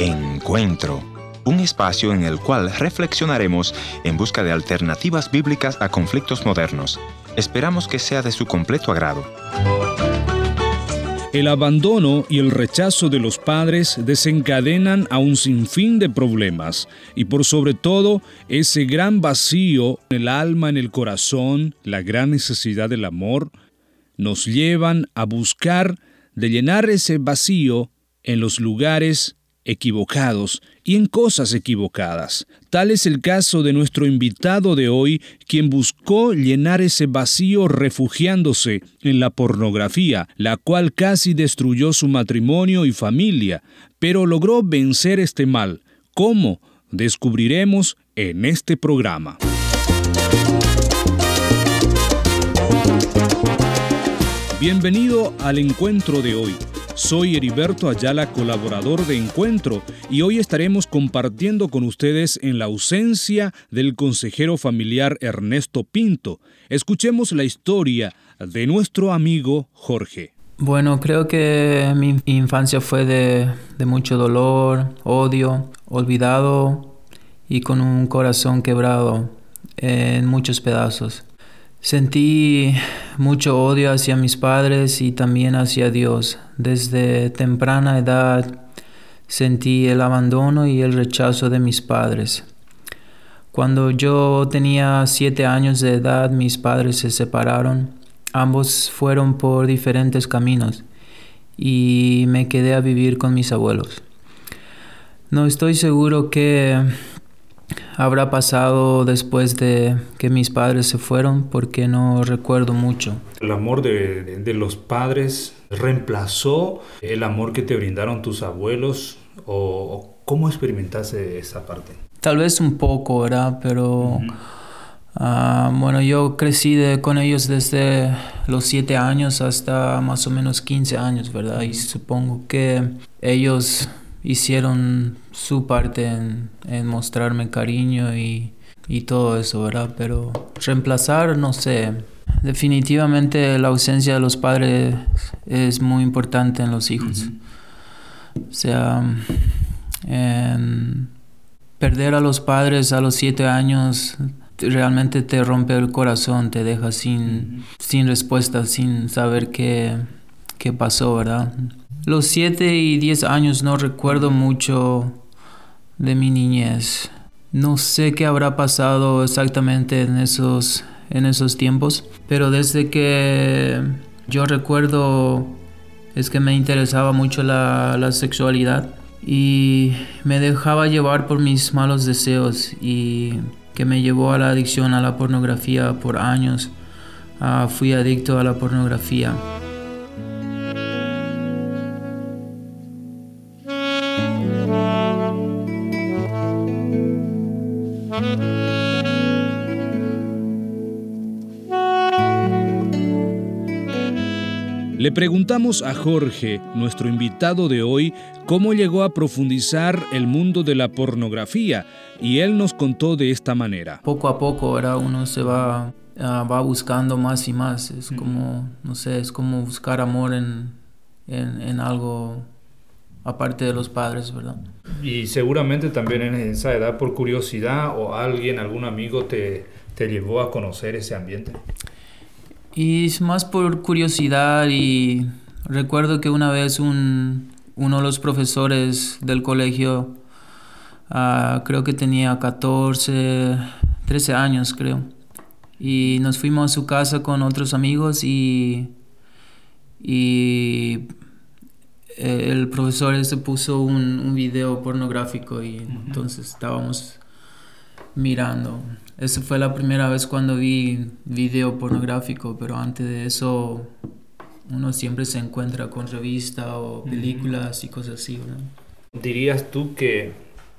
Encuentro, un espacio en el cual reflexionaremos en busca de alternativas bíblicas a conflictos modernos. Esperamos que sea de su completo agrado. El abandono y el rechazo de los padres desencadenan a un sinfín de problemas y por sobre todo ese gran vacío en el alma, en el corazón, la gran necesidad del amor, nos llevan a buscar de llenar ese vacío en los lugares equivocados y en cosas equivocadas. Tal es el caso de nuestro invitado de hoy, quien buscó llenar ese vacío refugiándose en la pornografía, la cual casi destruyó su matrimonio y familia, pero logró vencer este mal. ¿Cómo? Descubriremos en este programa. Bienvenido al encuentro de hoy. Soy Heriberto Ayala, colaborador de Encuentro, y hoy estaremos compartiendo con ustedes en la ausencia del consejero familiar Ernesto Pinto. Escuchemos la historia de nuestro amigo Jorge. Bueno, creo que mi infancia fue de, de mucho dolor, odio, olvidado y con un corazón quebrado en muchos pedazos. Sentí mucho odio hacia mis padres y también hacia Dios. Desde temprana edad sentí el abandono y el rechazo de mis padres. Cuando yo tenía siete años de edad, mis padres se separaron. Ambos fueron por diferentes caminos y me quedé a vivir con mis abuelos. No estoy seguro que habrá pasado después de que mis padres se fueron porque no recuerdo mucho. El amor de, los padres reemplazó el amor que te brindaron tus abuelos o, cómo experimentaste esa parte? Tal vez un poco, ¿verdad? Pero ah, bueno, yo crecí con ellos desde los 7 años hasta más o menos 15 años, ¿verdad? Y supongo que ellos hicieron su parte en, mostrarme cariño y, todo eso, ¿verdad? Pero reemplazar, no sé. Definitivamente la ausencia de los padres es muy importante en los hijos. O sea, perder a los padres a los siete años realmente te rompe el corazón, te deja sin, sin respuesta, sin saber qué, qué pasó, ¿verdad? Los siete y diez años no recuerdo mucho de mi niñez. No sé qué habrá pasado exactamente en esos, en esos tiempos, pero desde que yo recuerdo es que me interesaba mucho la, la sexualidad y me dejaba llevar por mis malos deseos y que me llevó a la adicción a la pornografía por años. Ah, fui adicto a la pornografía. Le preguntamos a Jorge, nuestro invitado de hoy, cómo llegó a profundizar el mundo de la pornografía y él nos contó de esta manera. Poco a poco, ahora uno se va, ah, va buscando más y más. Es como, no sé, es como buscar amor en, en, algo aparte de los padres, ¿verdad? Y seguramente también en esa edad por curiosidad o alguien, algún amigo te, te llevó a conocer ese ambiente. Y es más por curiosidad y recuerdo que una vez un, uno de los profesores del colegio, ah, creo que tenía 14, 13 años creo, y nos fuimos a su casa con otros amigos y, y eh, el profesor se puso un, un video pornográfico y entonces estábamos mirando. Esa fue la primera vez cuando vi video pornográfico, pero antes de eso uno siempre se encuentra con revistas o películas y cosas así. ¿Dirías tú que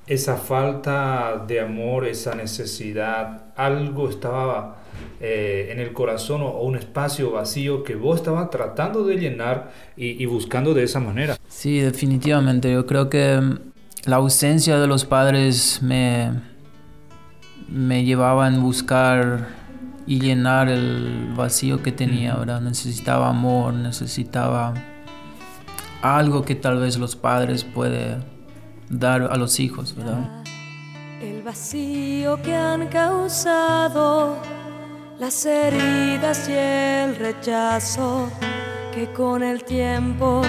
esa falta de amor, esa necesidad, algo estaba eh, en el corazón o, un espacio vacío que vos estabas tratando de llenar y, y buscando de esa manera? Sí, definitivamente. Yo creo que la ausencia de los padres me me llevaba a buscar y llenar el vacío que tenía, ¿verdad? Necesitaba amor, necesitaba algo que tal vez los padres puede dar a los hijos, ¿verdad? El vacío que han causado las heridas y el rechazo que con el tiempo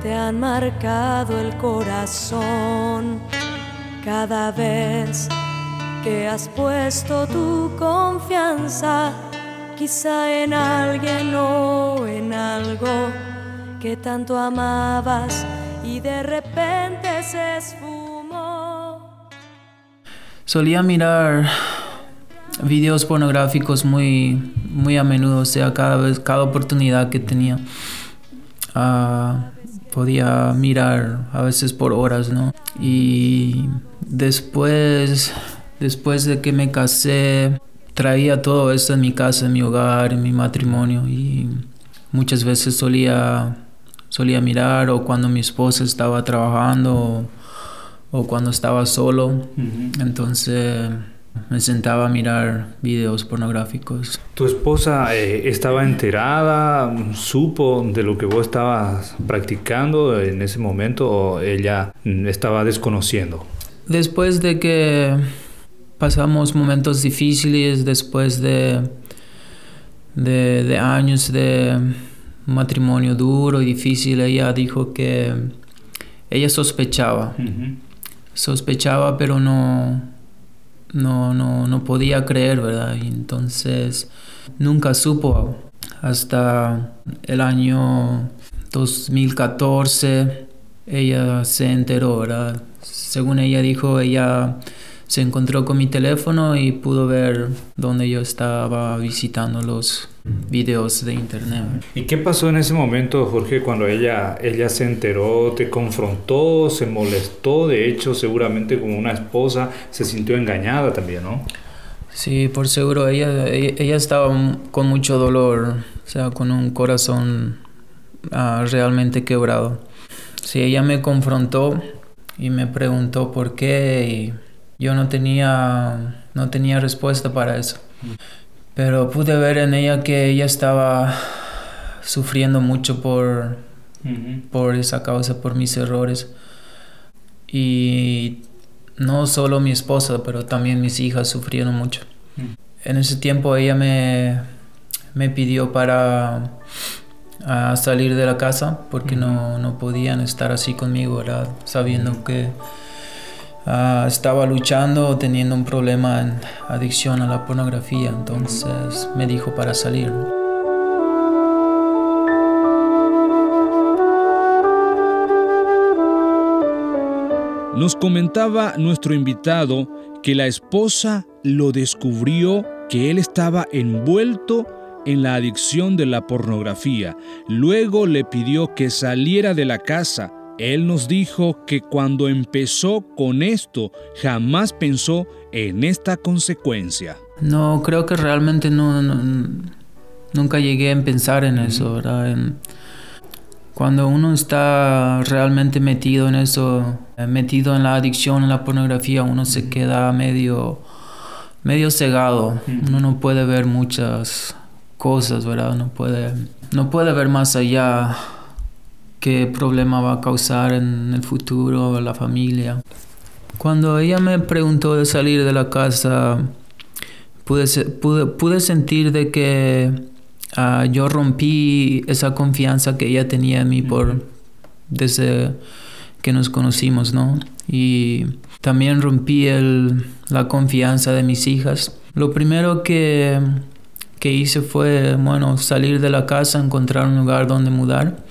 te han marcado el corazón. Cada vez que has puesto tu confianza, quizá en alguien o en algo que tanto amabas y de repente se esfumó. Solía mirar videos pornográficos muy, muy a menudo, o sea, cada vez, cada oportunidad que tenía. Ah, podía mirar a veces por horas, ¿no? Y después, después de que me casé, traía todo esto en mi casa, en mi hogar, en mi matrimonio y muchas veces solía, solía mirar o cuando mi esposa estaba trabajando o, cuando estaba solo. Entonces me sentaba a mirar videos pornográficos. ¿Tu esposa eh, estaba enterada, supo de lo que vos estabas practicando en ese momento o ella estaba desconociendo? Después de que pasamos momentos difíciles, después de, de, años de matrimonio duro y difícil, ella dijo que ella sospechaba. Sospechaba, pero no no, no, no podía creer, ¿verdad? Y entonces nunca supo hasta el año 2014 ella se enteró, ¿verdad? Según ella dijo, ella se encontró con mi teléfono y pudo ver dónde yo estaba visitando los videos de internet. ¿Y qué pasó en ese momento, Jorge, cuando ella, ella se enteró, te confrontó, se molestó? De hecho, seguramente como una esposa se sintió engañada también, ¿no? Sí, por seguro, ella, ella, estaba con mucho dolor, o sea, con un corazón ah, realmente quebrado. Sí, ella me confrontó y me preguntó por qué y yo no tenía, no tenía respuesta para eso. Pero pude ver en ella que ella estaba sufriendo mucho por, por esa causa, por mis errores. Y no solo mi esposa, pero también mis hijas sufrieron mucho. En ese tiempo ella me, me pidió para salir de la casa porque no, no, podían estar así conmigo, ¿verdad? Sabiendo que Ah, estaba luchando, teniendo un problema en adicción a la pornografía, entonces me dijo para salir. Nos comentaba nuestro invitado que la esposa lo descubrió que él estaba envuelto en la adicción de la pornografía. Luego le pidió que saliera de la casa él nos dijo que cuando empezó con esto jamás pensó en esta consecuencia. No, creo que realmente no, nunca llegué a pensar en eso, ¿verdad? cuando uno está realmente metido en eso, metido en la adicción, en la pornografía, uno se queda medio, medio cegado. Uno no puede ver muchas cosas, ¿verdad? No puede, no puede ver más allá qué problema va a causar en el futuro a la familia. Cuando ella me preguntó de salir de la casa, pude, pude, sentir de que ah, yo rompí esa confianza que ella tenía en mí por, desde que nos conocimos, ¿no? Y también rompí el, la confianza de mis hijas. Lo primero que, que hice fue, bueno, salir de la casa, encontrar un lugar donde mudar.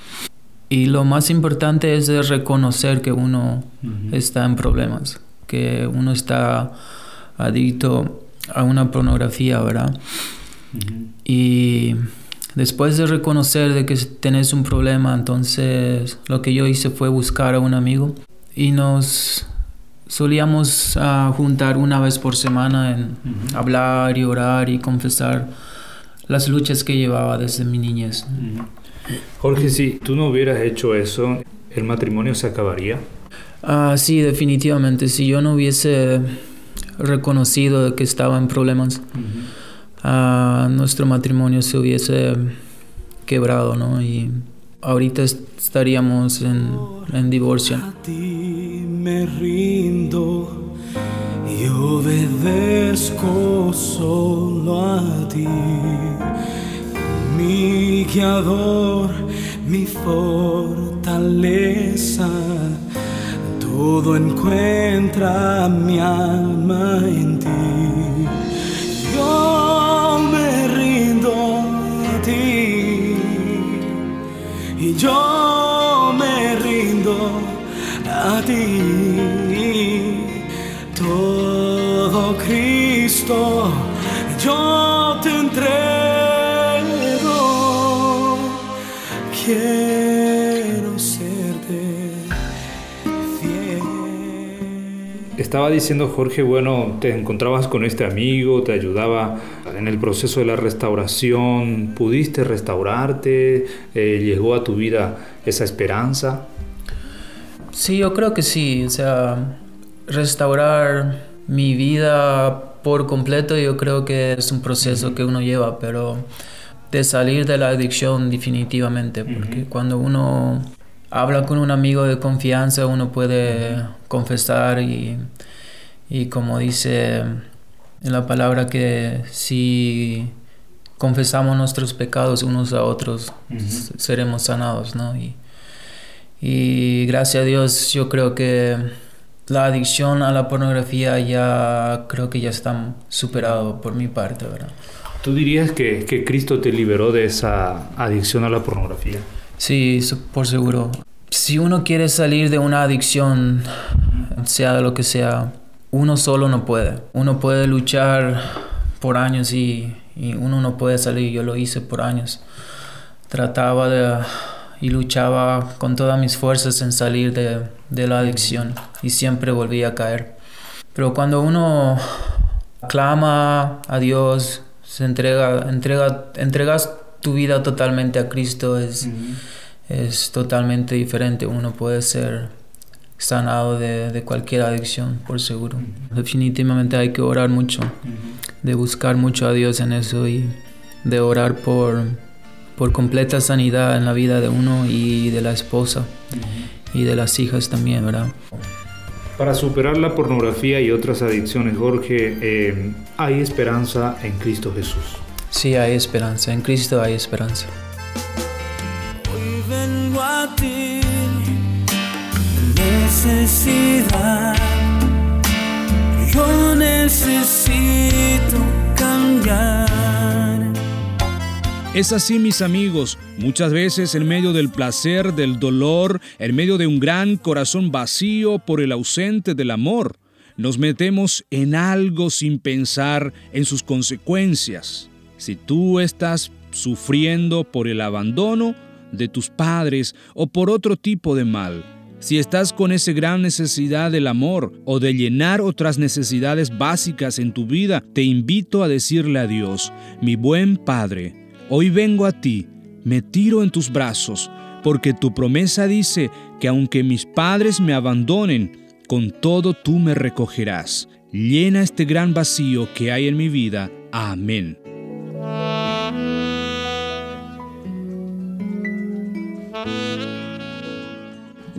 Y lo más importante es reconocer que uno está en problemas, que uno está adicto a una pornografía, ¿verdad? Y después de reconocer de que tenés un problema, entonces lo que yo hice fue buscar a un amigo y nos solíamos ah, juntar una vez por semana en hablar y orar y confesar las luchas que llevaba desde mi niñez. Jorge, si tú no hubieras hecho eso, ¿el matrimonio se acabaría? Ah, sí, definitivamente. Si yo no hubiese reconocido que estaba en problemas, ah, nuestro matrimonio se hubiese quebrado, ¿no? Y ahorita estaríamos en, en divorcio. me rindo y obedezco solo a ti, mi guiador, mi fortaleza. Todo encuentra mi alma en ti. Yo me rindo a ti y yo me rindo a ti. Estaba diciendo Jorge, bueno, te encontrabas con este amigo, te ayudaba en el proceso de la restauración, pudiste restaurarte, Eh, llegó a tu vida esa esperanza. Sí, yo creo que sí. O sea, restaurar mi vida por completo yo creo que es un proceso que uno lleva, pero de salir de la adicción definitivamente, porque cuando uno habla con un amigo de confianza uno puede confesar y, y como dice en la palabra que si confesamos nuestros pecados unos a otros seremos sanados, ¿no? Y, y gracias a Dios yo creo que la adicción a la pornografía ya creo que ya está superado por mi parte, ¿verdad? ¿Tú dirías que, que Cristo te liberó de esa adicción a la pornografía? Sí, por seguro. Si uno quiere salir de una adicción, sea lo que sea, uno solo no puede. Uno puede luchar por años y, y uno no puede salir. Yo lo hice por años. Trataba de y luchaba con todas mis fuerzas en salir de, de la adicción y siempre volvía a caer. Pero cuando uno clama a Dios, se entrega, entrega, entregas tu vida totalmente a Cristo, es, es totalmente diferente. Uno puede ser sanado de, de cualquier adicción, por seguro. Definitivamente hay que orar mucho, de buscar mucho a Dios en eso y de orar por, por completa sanidad en la vida de uno y de la esposa y de las hijas también, ¿verdad? Para superar la pornografía y otras adicciones, Jorge, eh, hay esperanza en Cristo Jesús. Sí, hay esperanza, en Cristo hay esperanza. A ti, necesidad. Yo necesito cambiar. Es así, mis amigos, muchas veces en medio del placer, del dolor, en medio de un gran corazón vacío por el ausente del amor, nos metemos en algo sin pensar en sus consecuencias. Si tú estás sufriendo por el abandono de tus padres o por otro tipo de mal, si estás con esa gran necesidad del amor o de llenar otras necesidades básicas en tu vida, te invito a decirle a Dios, mi buen Padre, Hoy vengo a ti, me tiro en tus brazos, porque tu promesa dice que aunque mis padres me abandonen, con todo tú me recogerás. Llena este gran vacío que hay en mi vida. Amén.